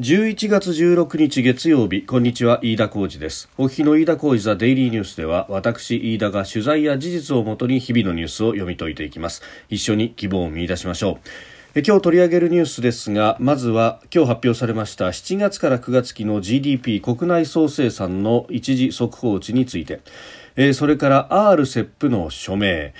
11月16日月曜日こんにちは飯田浩二です。お日の飯田浩二ザデイリーニュースでは私飯田が取材や事実をもとに日々のニュースを読み解いていきます。一緒に希望を見出しましょう。今日取り上げるニュースですがまずは今日発表されました7月から9月期の GDP 国内総生産の一時速報値について。それから RCEP の署名。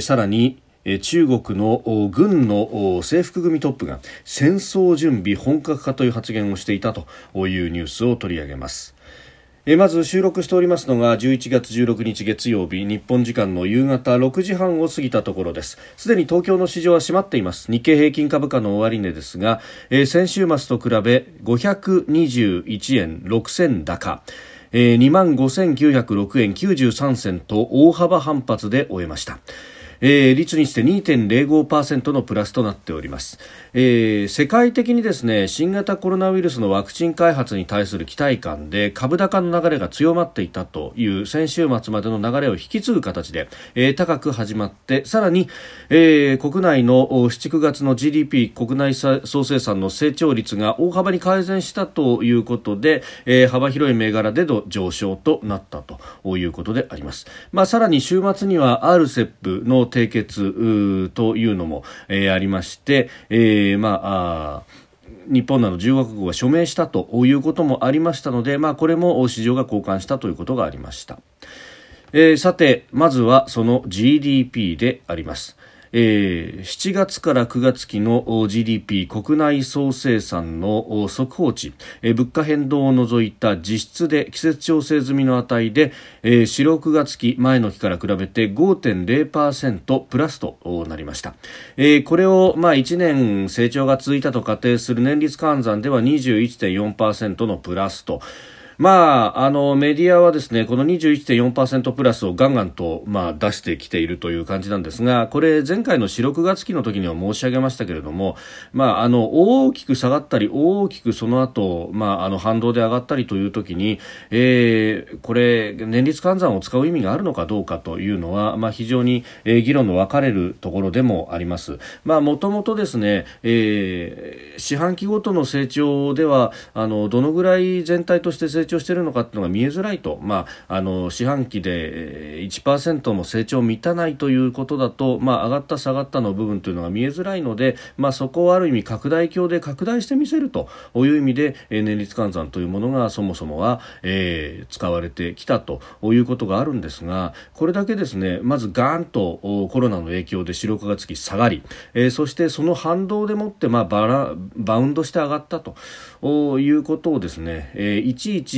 さらに中国の軍の制服組トップが戦争準備本格化という発言をしていたというニュースを取り上げます。まず収録しておりますのが11月16日月曜日日本時間の夕方6時半を過ぎたところです。すでに東京の市場は閉まっています。日経平均株価の終値ですが、え、先週末と比べ521円6銭高。えー、2万5906円93銭と大幅反発で終えました。えー、率にして2.05%のプラスとなっております、えー、世界的にですね新型コロナウイルスのワクチン開発に対する期待感で株高の流れが強まっていたという先週末までの流れを引き継ぐ形で、えー、高く始まってさらに、えー、国内の7、9月の GDP 国内総生産の成長率が大幅に改善したということで、えー、幅広い銘柄での上昇となったということであります。まあ、さらに週末には RCEP の締結というのも、えー、ありまして、えー、まああ日本など10カ国が署名したということもありましたので、まあ、これも市場が交換したということがありました。えー、さて、まずはその GDP であります。えー、7月から9月期の GDP 国内総生産の速報値、えー、物価変動を除いた実質で季節調整済みの値で、えー、4、6月期前の期から比べて5.0%プラスとなりました、えー、これを、まあ、1年成長が続いたと仮定する年率換算では21.4%のプラスと。まあ、あの、メディアはですね、この21.4%プラスをガンガンと、まあ、出してきているという感じなんですが、これ、前回の4、6月期の時には申し上げましたけれども、まあ、あの、大きく下がったり、大きくその後、まあ、あの、反動で上がったりという時に、えー、これ、年率換算を使う意味があるのかどうかというのは、まあ、非常に、えー、議論の分かれるところでもあります。まあ、もともとですね、えー、四半期ごとの成長では、あの、どのぐらい全体として成長長しているのかっていうのが見えづらいと、まあ、あの四半期で1%も成長満たないということだと、まあ、上がった下がったの部分というのが見えづらいので、まあ、そこをある意味拡大鏡で拡大してみせるという意味で年率換算というものがそもそもは、えー、使われてきたということがあるんですがこれだけですねまずガーンとコロナの影響で四六がつき下がり、えー、そしてその反動でもって、まあ、バラバウンドして上がったということをですね、えー、いちいち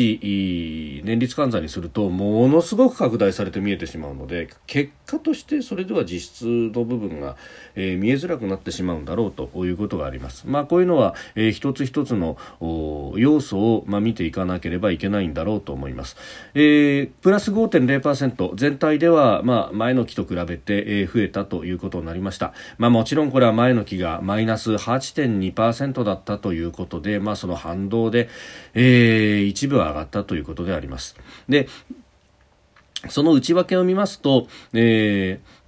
年率換算にするとものすごく拡大されて見えてしまうので結果としてそれでは実質の部分が、えー、見えづらくなってしまうんだろうということがあります。まあ、こういうのは、えー、一つ一つの要素を、まあ、見ていかなければいけないんだろうと思います。えー、プラス5.0%全体では、まあ、前の期と比べて、えー、増えたということになりました。まあ、もちろんこれは前の期がマイナス8.2%だったということで、まあ、その反動で、えー、一部は上がったということであります。でその内訳を見ますと、えー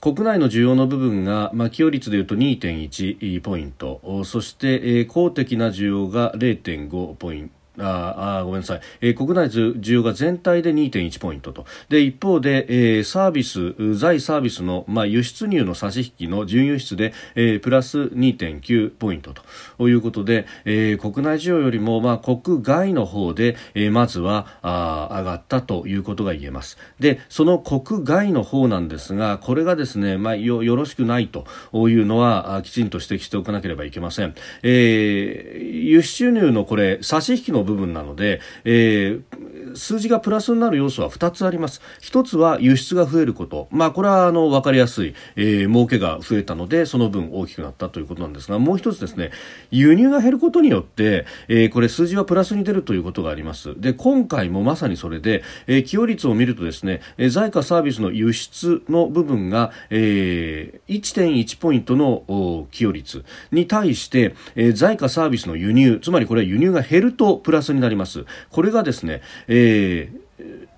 国内の需要の部分が、まあ、寄与率でいうと2.1ポイントそして、えー、公的な需要が0.5ポイントああごめんなさい、えー、国内需要が全体で2.1ポイントと。で一方で、えー、サービス在サービスの、まあ、輸出入の差し引きの準輸出で、えー、プラス2.9ポイントと。いうことで、えー、国内需要よりも、まあ、国外の方で、えー、まずはあ上がったということが言えます。でその国外の方なんですがこれがですね、まあ、よよろしくないというのはきちんと指摘しておかなければいけません、えー、輸出入のこれ差し引きの部分なので、えー、数字がプラスになる要素は2つあります。1つは輸出が増えること、まあ、これはあの分かりやすい、えー、儲けが増えたのでその分大きくなったということなんですがもう1つですね輸入が減ることによって、えー、これ数字はプラスに出るということがあります。で今回もまさにそれで、えー、寄与率を見るとですね、え、在価サービスの輸出の部分が、えー、1.1ポイントの寄与率に対して、えー、在価サービスの輸入つまりこれは輸入が減るとプラスラスになります。これがですね、えー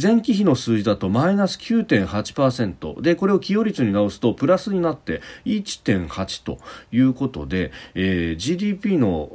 前期比の数字だとマイナス9.8%でこれを寄与率に直すとプラスになって1.8ということで、えー、GDP の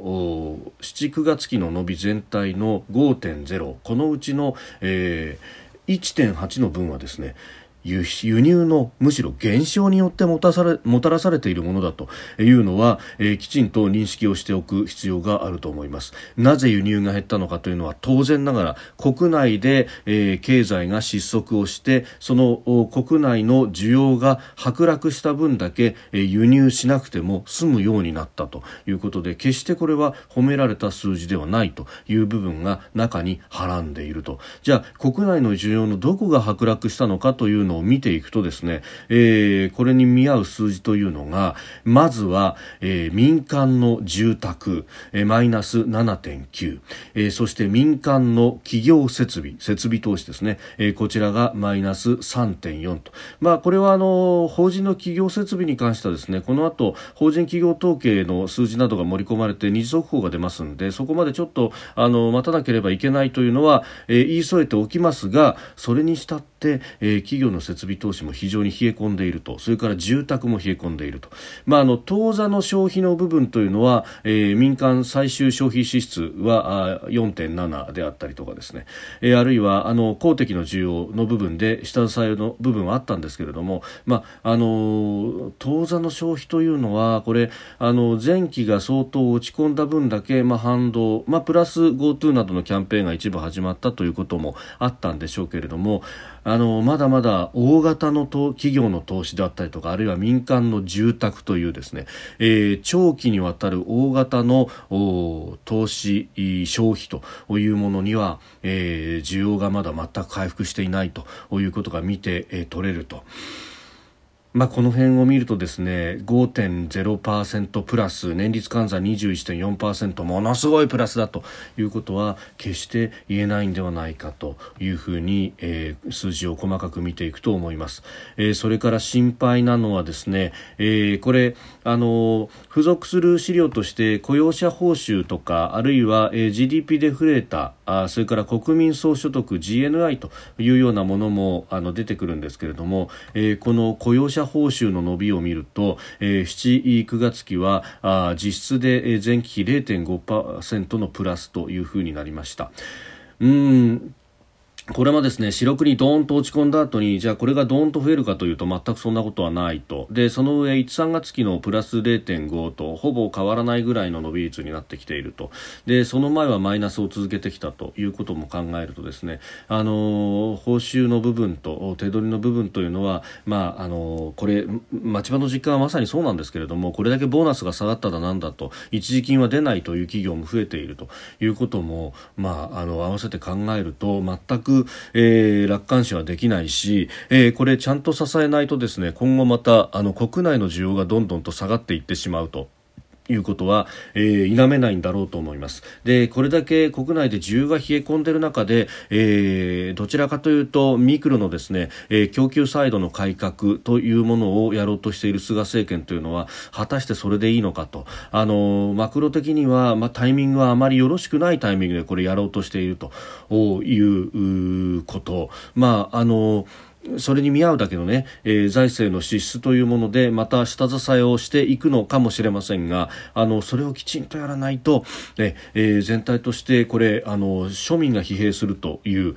7、9月期の伸び全体の5.0このうちの、えー、1.8の分はですね輸入のむしろ減少によってもたされもたらされているものだというのは、えー、きちんと認識をしておく必要があると思います。なぜ輸入が減ったのかというのは当然ながら国内で、えー、経済が失速をしてその国内の需要が剥落した分だけ、えー、輸入しなくても済むようになったということで決してこれは褒められた数字ではないという部分が中にはらんでいると。じゃあ国内の需要のどこが剥落したのかというのを見ていくとですね、えー、これに見合う数字というのがまずは、えー、民間の住宅、えー、マイナス7.9、えー、そして民間の企業設備設備投資ですね、えー、こちらがマイナス3.4と、まあ、これはあの法人の企業設備に関してはですねこの後法人企業統計の数字などが盛り込まれて二次速報が出ますのでそこまでちょっとあの待たなければいけないというのは、えー、言い添えておきますがそれにしたって、えー、企業の設備投資も非常に冷え込んでいると。それから住宅も冷え込んでいると、まあ、あの当座の消費の部分というのは、えー、民間最終消費支出は4.7であったりとかですね、えー、あるいはあの公的の需要の部分で下支えの部分はあったんですけれども、まあ、あの当座の消費というのはこれあの前期が相当落ち込んだ分だけ、まあ、反動、まあ、プラス GoTo などのキャンペーンが一部始まったということもあったんでしょうけれどもあのまだまだ大型の企業の投資であったりとかあるいは民間の住宅というですね、えー、長期にわたる大型の投資消費というものには、えー、需要がまだ全く回復していないということが見て、えー、取れると。まあ、この辺を見るとですね5.0%プラス年率換算21.4%ものすごいプラスだということは決して言えないんではないかというふうに、えー、数字を細かく見ていくと思います、えー、それから心配なのはですね、えー、これあの付属する資料として雇用者報酬とかあるいは、えー、GDP で増えたあそれから国民総所得 GNI というようなものもあの出てくるんですけれども、えー、この雇用者社報酬の伸びを見ると、えー、7、9月期はあ実質で前期比0.5%のプラスというふうになりました。うんこれもですね、四六にドーンと落ち込んだ後に、じゃあこれがドーンと増えるかというと全くそんなことはないと。で、その上、1、3月期のプラス0.5とほぼ変わらないぐらいの伸び率になってきていると。で、その前はマイナスを続けてきたということも考えるとですね、あの報酬の部分と手取りの部分というのは、まあ、あのこれ、町場の実感はまさにそうなんですけれども、これだけボーナスが下がっただなんだと、一時金は出ないという企業も増えているということも、まあ、あの、合わせて考えると、全くえー、楽観視はできないし、えー、これちゃんと支えないとですね今後またあの国内の需要がどんどんと下がっていってしまうと。いうことは、えー、否めないんだろうと思います。で、これだけ国内で需要が冷え込んでいる中で、えー、どちらかというと、ミクロのですね、えー、供給サイドの改革というものをやろうとしている菅政権というのは、果たしてそれでいいのかと。あの、マクロ的には、まあ、タイミングはあまりよろしくないタイミングでこれやろうとしているということ。まあ、あの、それに見合うだけのね、えー、財政の支出というものでまた下支えをしていくのかもしれませんがあのそれをきちんとやらないと、ねえー、全体としてこれあの庶民が疲弊するという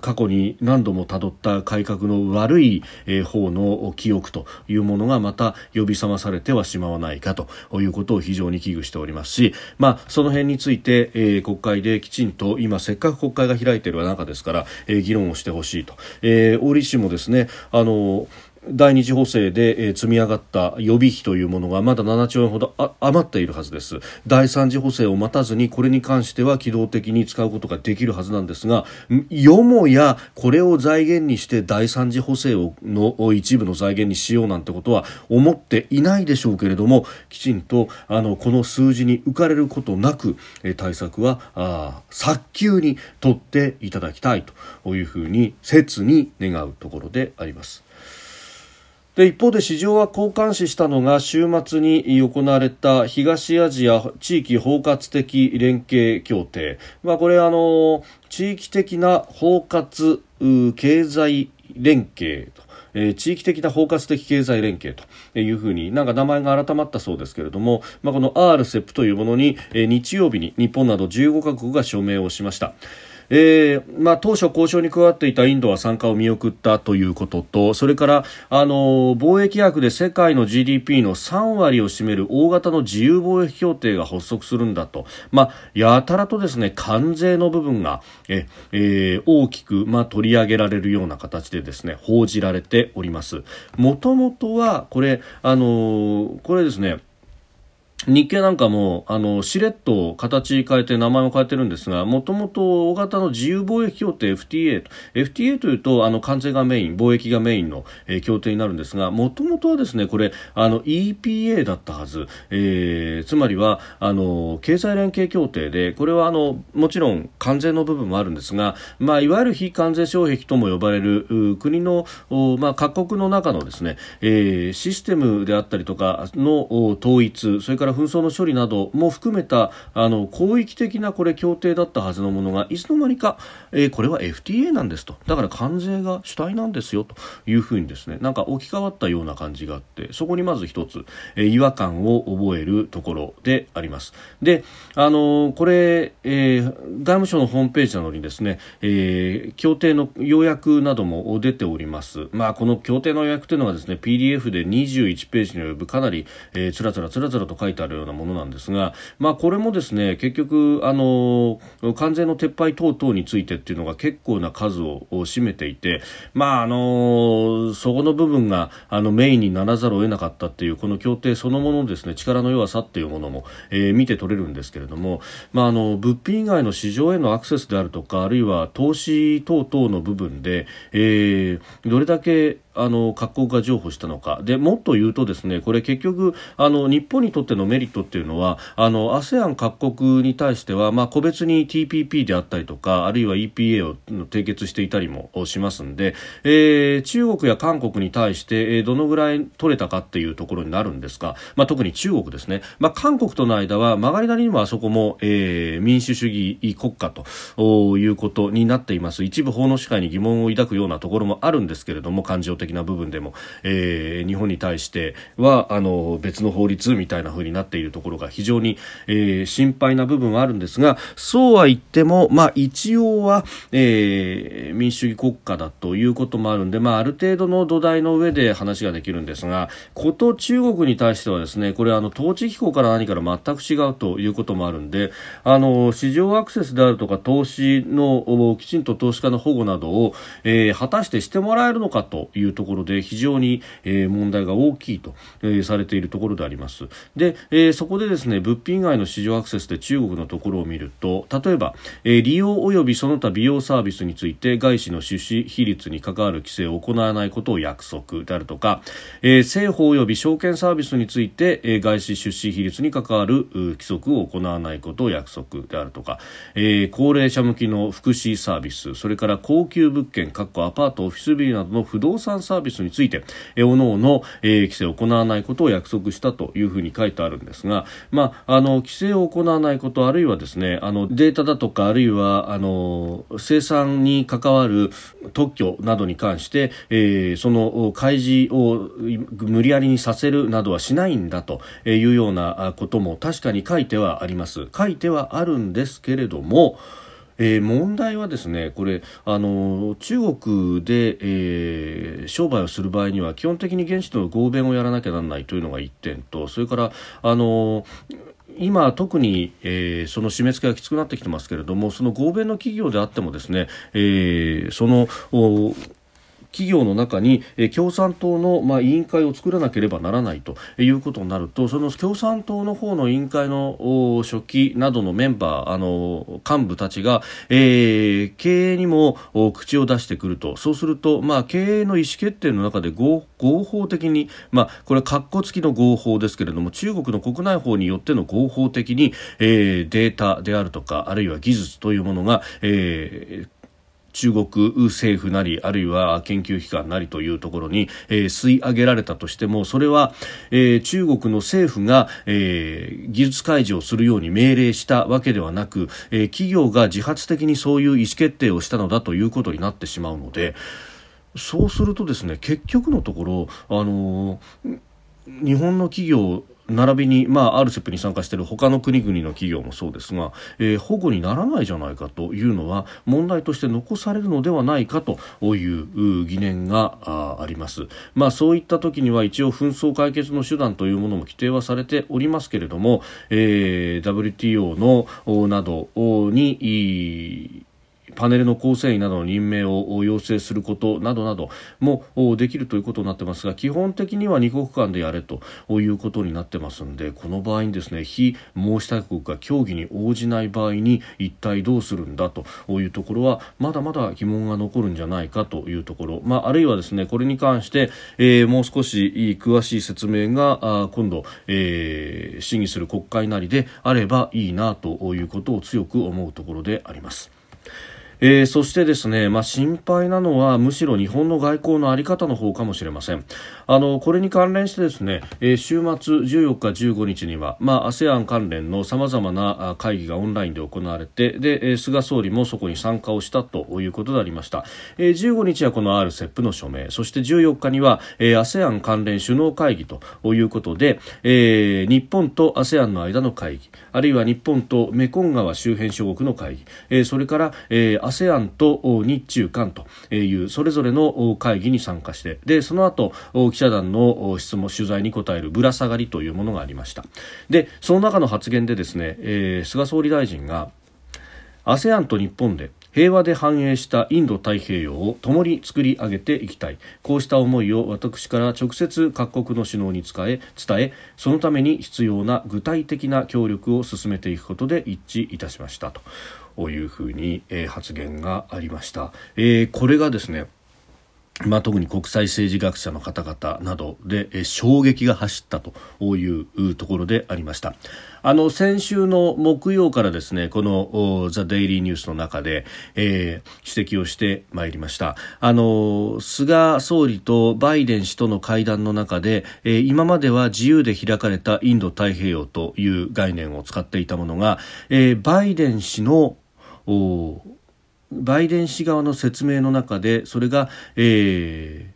過去に何度もたどった改革の悪い、えー、方の記憶というものがまた呼び覚まされてはしまわないかということを非常に危惧しておりますし、まあ、その辺について、えー、国会できちんと今せっかく国会が開いている中ですから、えー、議論をしてほしいと。えー医師もですねあの第二次補正で、積み上がった予備費というものがまだ7兆円ほど余っているはずです第三次補正を待たずにこれに関しては機動的に使うことができるはずなんですがよもやこれを財源にして第三次補正をの一部の財源にしようなんてことは思っていないでしょうけれどもきちんとあのこの数字に浮かれることなく、対策はあ早急に取っていただきたいというふうに切に願うところであります。で一方で市場は好感視したのが週末に行われた東アジア地域包括的連携協定、まあ、これあの地域的な包括経済連携と。え、地域的な包括的経済連携と。いうふうになんか名前が改まったそうですけれども、まあ、この RCEP というものに、え、日曜日に日本など15カ国が署名をしました。えーまあ、当初交渉に加わっていたインドは参加を見送ったということとそれからあの貿易額で世界の GDP の3割を占める大型の自由貿易協定が発足するんだと、まあ、やたらとですね関税の部分がえ、えー、大きく、まあ、取り上げられるような形でですね報じられております。もともとはこれあのこれですね日経なんかも、あの、しれっと形変えて名前も変えてるんですが、もともと大型の自由貿易協定 FTA と、FTA というと、あの、関税がメイン、貿易がメインの、えー、協定になるんですが、もともとはですね、これ、あの、EPA だったはず、えー、つまりは、あの、経済連携協定で、これはあの、もちろん関税の部分もあるんですが、まあ、いわゆる非関税障壁とも呼ばれる、国の、まあ、各国の中のですね、えー、システムであったりとかの統一、それから紛争の処理なども含めたあの広域的なこれ協定だったはずのものがいつの間にか、えー、これは FTA なんですと。だから関税が主体なんですよというふうにですねなんか置き換わったような感じがあってそこにまず一つ、えー、違和感を覚えるところであります。であのこれ、えー、外務省のホームページなどにですね、えー、協定の要約なども出ております。まあこの協定の要約というのはですね PDF で21ページに及ぶかなり、えー、つらつらつらつらと書いてあるようなものなんですが、まあ、これもですね結局あの関税の撤廃等々についてっていうのが結構な数を占めていて、まあ、あのそこの部分があのメインにならざるを得なかったっていうこの協定そのものですね力の弱さっていうものも、えー、見て取れるんですけれども、まあ、あの物品以外の市場へのアクセスであるとかあるいは投資等々の部分で、えー、どれだけあの各国が譲歩したのか。でもっと言うとですねこれ結局あの日本にとってのメリットっていうのはあの ASEAN 各国に対しては、まあ、個別に TPP であったりとかあるいは EPA を締結していたりもしますんで、えー、中国や韓国に対して、えー、どのぐらい取れたかっていうところになるんですが、まあ、特に中国ですね、まあ、韓国との間は曲がりなりにもあそこも、えー、民主主義国家ということになっています。一部法の支配に疑問を抱くようなところもあるんですけれども感情的な部分でも、えー、日本に対してはあの別の法律みたいな風になっているところが非常に、えー、心配な部分はあるんですがそうは言っても、まあ、一応は、えー、民主主義国家だということもあるんで、まあ、ある程度の土台の上で話ができるんですがこと中国に対してはですねこれあの統治機構から何から全く違うということもあるんであの市場アクセスであるとか投資のきちんと投資家の保護などを、えー、果たしてしてもらえるのかというところで非常に、えー、問題が大きいと、えー、されているところであります。で、えー、そこでですね物品以外の市場アクセスで中国のところを見ると例えば、えー、利用及びその他美容サービスについて外資の出資比率に関わる規制を行わないことを約束であるとか、えー、政府及び証券サービスについて、えー、外資出資比率に関わる規則を行わないことを約束であるとか、えー、高齢者向きの福祉サービスそれから高級物件アパートオフィスビルなどの不動産サービスについて、えおのおの、えー、規制を行わないことを約束したというふうに書いてあるんですが、まあ、あの規制を行わないことあるいはですねあのデータだとかあるいはあの生産に関わる特許などに関して、えー、その開示を無理やりにさせるなどはしないんだというようなことも確かに書いてはあります。書いてはあるんですけれどもえー、問題はですねこれあの中国で、えー、商売をする場合には基本的に現地との合弁をやらなきゃならないというのが1点とそれからあの今、特に、えー、その締め付けがきつくなってきてますけれどもその合弁の企業であってもですね、えー、その企業の中に、共産党の、まあ、委員会を作らなければならないということになるとその共産党の方の委員会の書記などのメンバーあの幹部たちが、えー、経営にも口を出してくると。そうすると、まあ、経営の意思決定の中で合合法的に、まあ、これは括弧付きの合法ですけれども中国の国内法によっての合法的に、えー、データであるとかあるいは技術というものが、えー中国政府なりあるいは研究機関なりというところに、えー、吸い上げられたとしてもそれは、えー、中国の政府が、えー、技術開示をするように命令したわけではなく、えー、企業が自発的にそういう意思決定をしたのだということになってしまうのでそうするとですね結局のところあの日本の企業並びに、まあ、RCEP に参加している他の国々の企業もそうですが、えー、保護にならないじゃないかというのは問題として残されるのではないかという疑念がああります、まあ、そういった時には一応紛争解決の手段というものも規定はされておりますけれども、えー、WTO のなどにパネルの構成員などの任命を要請することなどなどもできるということになってますが基本的には2国間でやれということになってますんでこの場合にですね非申し立て国が協議に応じない場合に一体どうするんだというところはまだまだ疑問が残るんじゃないかというところ、まあ、あるいはですねこれに関して、えー、もう少し詳しい説明が今度、えー、審議する国会なりであればいいなということを強く思うところであります。えー、そしてですね、まあ、心配なのはむしろ日本の外交の在り方の方かもしれません。あのこれに関連してですね、えー、週末14日15日には、まあ、ASEAN 関連のさまざまな会議がオンラインで行われてで、菅総理もそこに参加をしたということでありました、えー、15日はこの RCEP の署名そして14日には、えー、ASEAN 関連首脳会議ということで、えー、日本と ASEAN の間の会議あるいは日本とメコン川周辺諸国の会議、えー、それから、えー ASEAN と日中韓というそれぞれの会議に参加してでその後記者団の質問取材に答えるぶら下がりというものがありました。でその中の発言でですね、えー、菅総理大臣が ASEAN と日本で平和で繁栄したインド太平洋を共に作り上げていきたい。こうした思いを私から直接各国の首脳に伝え伝えそのために必要な具体的な協力を進めていくことで一致いたしました。というふうに、えー、発言がありました、えー、これがですねまあ、特に国際政治学者の方々などで、衝撃が走ったというところでありました。あの先週の木曜からですねこのザ・デイリーニュースの中で、えー、指摘をしてまいりましたあの菅総理とバイデン氏との会談の中で、えー、今までは自由で開かれたインド太平洋という概念を使っていたものが、えー、バイデン氏のおバイデン氏側の説明の中でそれが、え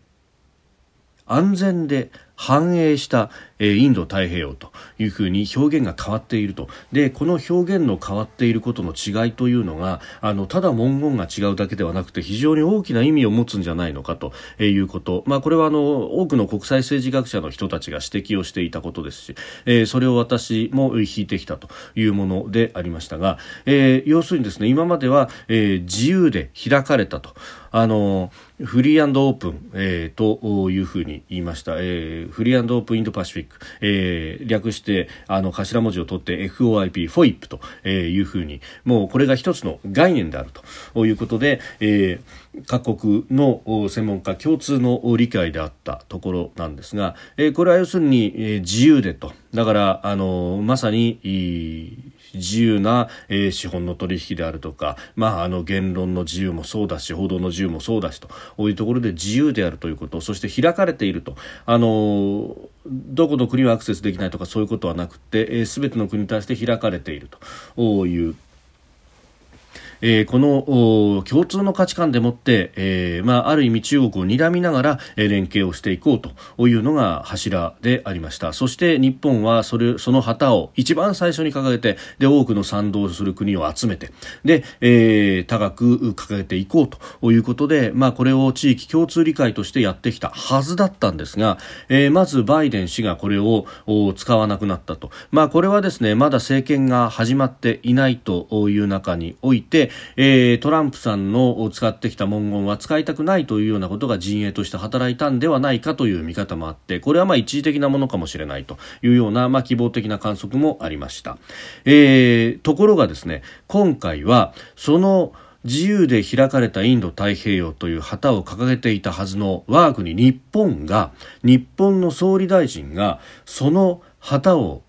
ー、安全で反映したえインド太平洋というふうに表現が変わっていると。でこの表現の変わっていることの違いというのがあのただ文言が違うだけではなくて非常に大きな意味を持つんじゃないのかということ、まあ、これはあの多くの国際政治学者の人たちが指摘をしていたことですし、えー、それを私も引いてきたというものでありましたが、えー、要するにですね今までは、えー、自由で開かれたと。あのフリーオープン、えー、というふうに言いました、えー、フリーオープンインドパシフィック、えー、略してあの頭文字を取って FOIP、FOIP というふうに。もうこれが一つの概念であると。いうことで、えー、各国の専門家共通の理解であったところなんですが、えー、これは要するに、えー、自由でと。だからあのまさに自由な、えー、資本の取引であるとか、まあ、あの言論の自由もそうだし報道の自由もそうだしというところで自由であるということそして開かれていると。あのどこの国はアクセスできないとかそういうことはなくて、えー、全ての国に対して開かれているというえー、この共通の価値観でもって、えーまあ、ある意味中国を睨みながら、え、連携をしていこうというのが柱でありました。そして日本はそれその旗を一番最初に掲げてで多くの賛同する国を集めてで、えー、高く掲げていこうということで、まあ、これを地域共通理解としてやってきたはずだったんですが、えー、まずバイデン氏がこれを使わなくなったと、まあ、これはですねまだ政権が始まっていないという中においてえー、トランプさんの使ってきた文言は使いたくないというようなことが陣営として働いたんではないかという見方もあってこれはまあ一時的なものかもしれないというような、まあ、希望的な観測もありました、えー、ところがですね今回はその自由で開かれたインド太平洋という旗を掲げていたはずの我が国日本が日本の総理大臣がその旗を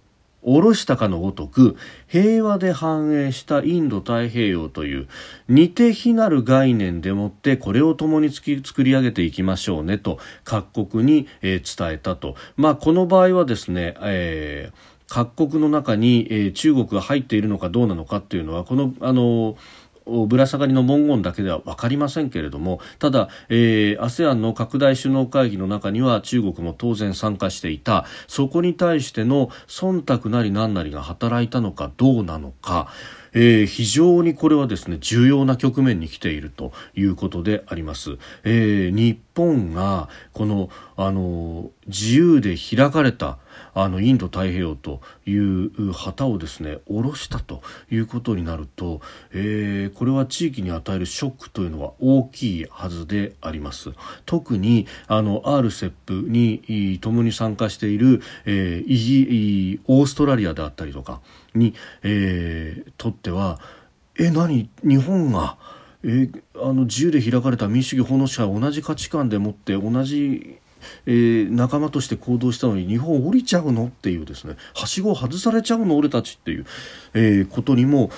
下ろしたかのごとく平和で繁栄したインド太平洋という似て非なる概念でもってこれを共に作り上げていきましょうねと各国に、え、伝えたと、まあ、この場合はですね、えー各国の中に、え、中国が入っているのかどうなのかっていうのはこのあのぶら下がりの文言だけでは分かりませんけれどもただ、えー、ASEAN の拡大首脳会議の中には中国も当然参加していたそこに対しての忖度なり何なりが働いたのかどうなのかえー、非常にこれはですね重要な局面に来ているということであります。えー、日本がこのあの自由で開かれたあのインド太平洋という旗をですね下ろしたということになると、えー、これは地域に与えるショックというのは大きいはずであります。特にあの RCEP に共に参加している、えー、オーストラリアであったりとかに、えー、とってはえ何？日本がえ、あの自由で開かれた民主主義法の支配同じ価値観でもって同じえー、仲間として行動したのに日本降りちゃうのっていうですねはしごを外されちゃうの俺たちっていう、えー、ことにも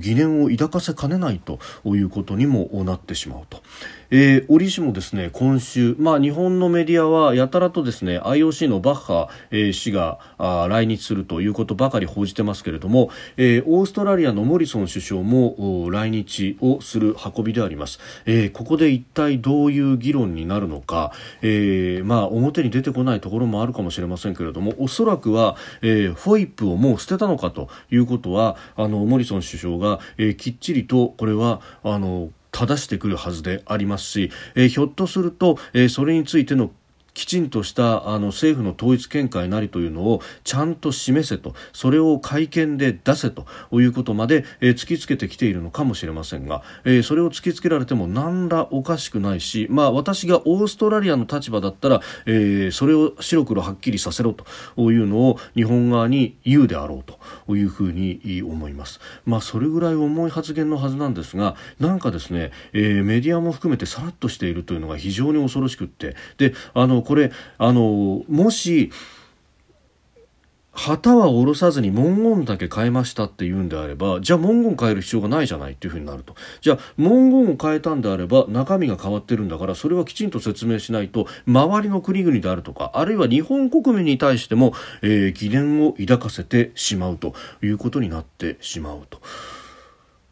疑念を抱かせかねないということにもなってしまうと。えー、折しもですね今週、まあ、日本のメディアはやたらとですね IOC のバッハ、えー、氏があ来日するということばかり報じてますけれども、えー、オーストラリアのモリソン首相も来日をする運びであります、えー、ここで一体どういう議論になるのか、えー、まあ表に出てこないところもあるかもしれませんけれどもおそらくは、えー、フォイップをもう捨てたのかということはあのモリソン首相が、えー、きっちりとこれはあの正してくるはずでありますし、えー、ひょっとすると、えー、それについてのきちんとしたあの政府の統一見解なりというのをちゃんと示せとそれを会見で出せということまで、えー、突きつけてきているのかもしれませんが、えー、それを突きつけられても何らおかしくないし、まあ、私がオーストラリアの立場だったら、えー、それを白黒はっきりさせろというのを日本側に言うであろうというふうに思います。まあ、それぐらい重い発言のはずなんですがなんかですね、えー、メディアも含めてさらっとしているというのが非常に恐ろしくってであのこれあのもし旗は下ろさずに文言だけ変えましたっていうんであればじゃあ文言変える必要がないじゃないっていうふうになるとじゃあ文言を変えたんであれば中身が変わってるんだからそれはきちんと説明しないと周りの国々であるとかあるいは日本国民に対しても、えー、疑念を抱かせてしまうということになってしまうと。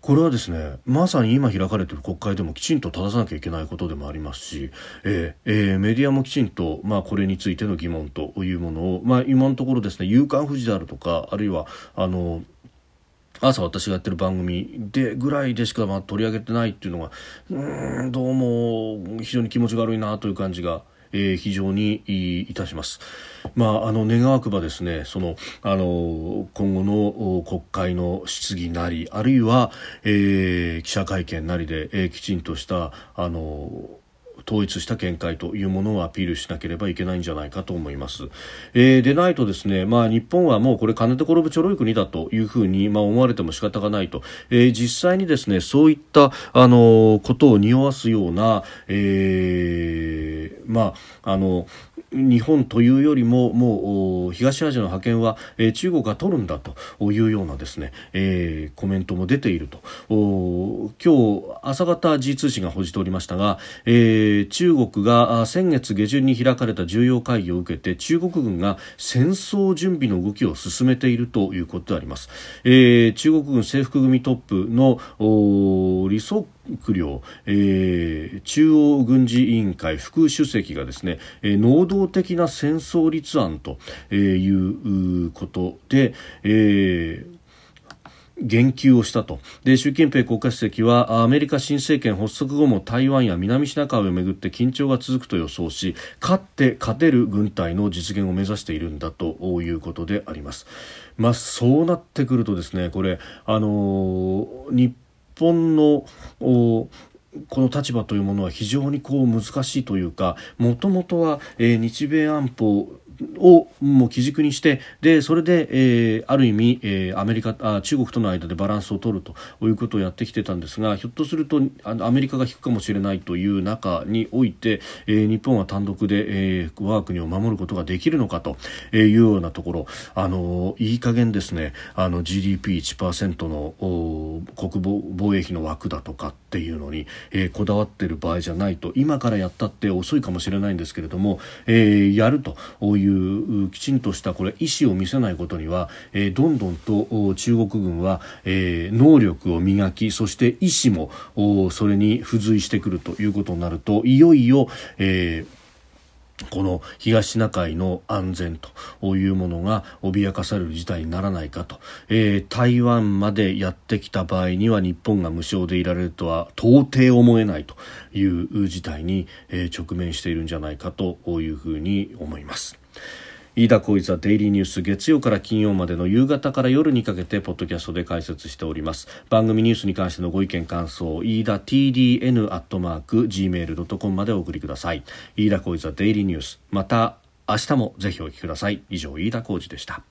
これはですねまさに今開かれている国会でもきちんと正さなきゃいけないことでもありますし、えーえー、メディアもきちんと、まあ、これについての疑問というものを、まあ、今のところですね「夕刊富士」であるとかあるいはあの朝私がやってる番組でぐらいでしかまあ取り上げてないっていうのがうんどうも非常に気持ちが悪いなという感じがえー、非常にいたします。まあ、あの願わくばですねそのあの今後の国会の質疑なりあるいは、えー、記者会見なりで、えー、きちんとしたあの統一した見解というものをアピールしなければいけないんじゃないかと思います。えー、でないとですね、まあ日本はもうこれ金で転ぶちょろい国だというふうに、まあ、思われても仕方がないと、えー、実際にですね、そういったあのことを匂わすような、えー、まああの日本というよりももう東アジアの覇権は、えー、中国が取るんだというようなですね、えー、コメントも出ていると。今日朝方 G 通信が報じておりましたが、えー、中国が先月下旬に開かれた重要会議を受けて中国軍が戦争準備の動きを進めているということであります、えー、中国軍制服組トップの李宗区領、えー、中央軍事委員会副主席がですね、えー、能動的な戦争立案ということで、えー言及をしたとで習近平国家主席はアメリカ新政権発足後も台湾や南シナ海をめぐって緊張が続くと予想し勝って勝てる軍隊の実現を目指しているんだということであります。まあ、そうなってくるとですねこれあの日本のこの立場というものは非常にこう難しいというかもともとは、えー、日米安保をもう基軸にしてでそれで、えー、ある意味、えー、アメリカあ中国との間でバランスを取るということをやってきてたんですがひょっとするとあのアメリカが引くかもしれないという中において、えー、日本は単独で、えー、我が国を守ることができるのかというようなところ。あのいい加減ですね。あの GDP1% の国防防衛費の枠だとかっていうのに、えー、こだわっている場合じゃないと今からやったって遅いかもしれないんですけれども、えー、やるといういうきちんとしたこれ意思を見せないことには、えー、どんどんと中国軍は、えー、能力を磨きそして意思もそれに付随してくるということになるといよいよ、えーこの東シナ海の安全というものが脅かされる事態にならないかと、えー、台湾までやってきた場合には日本が無償でいられるとは到底思えないという事態に、え、直面しているんじゃないかというふうに思います。飯田浩一はデイリーニュース月曜から金曜までの夕方から夜にかけてポッドキャストで解説しております。番組ニュースに関してのご意見感想飯田 TDN アットマーク Gmail.com までお送りください。飯田浩一はデイリーニュース。また明日もぜひお聞きください。以上飯田浩二でした。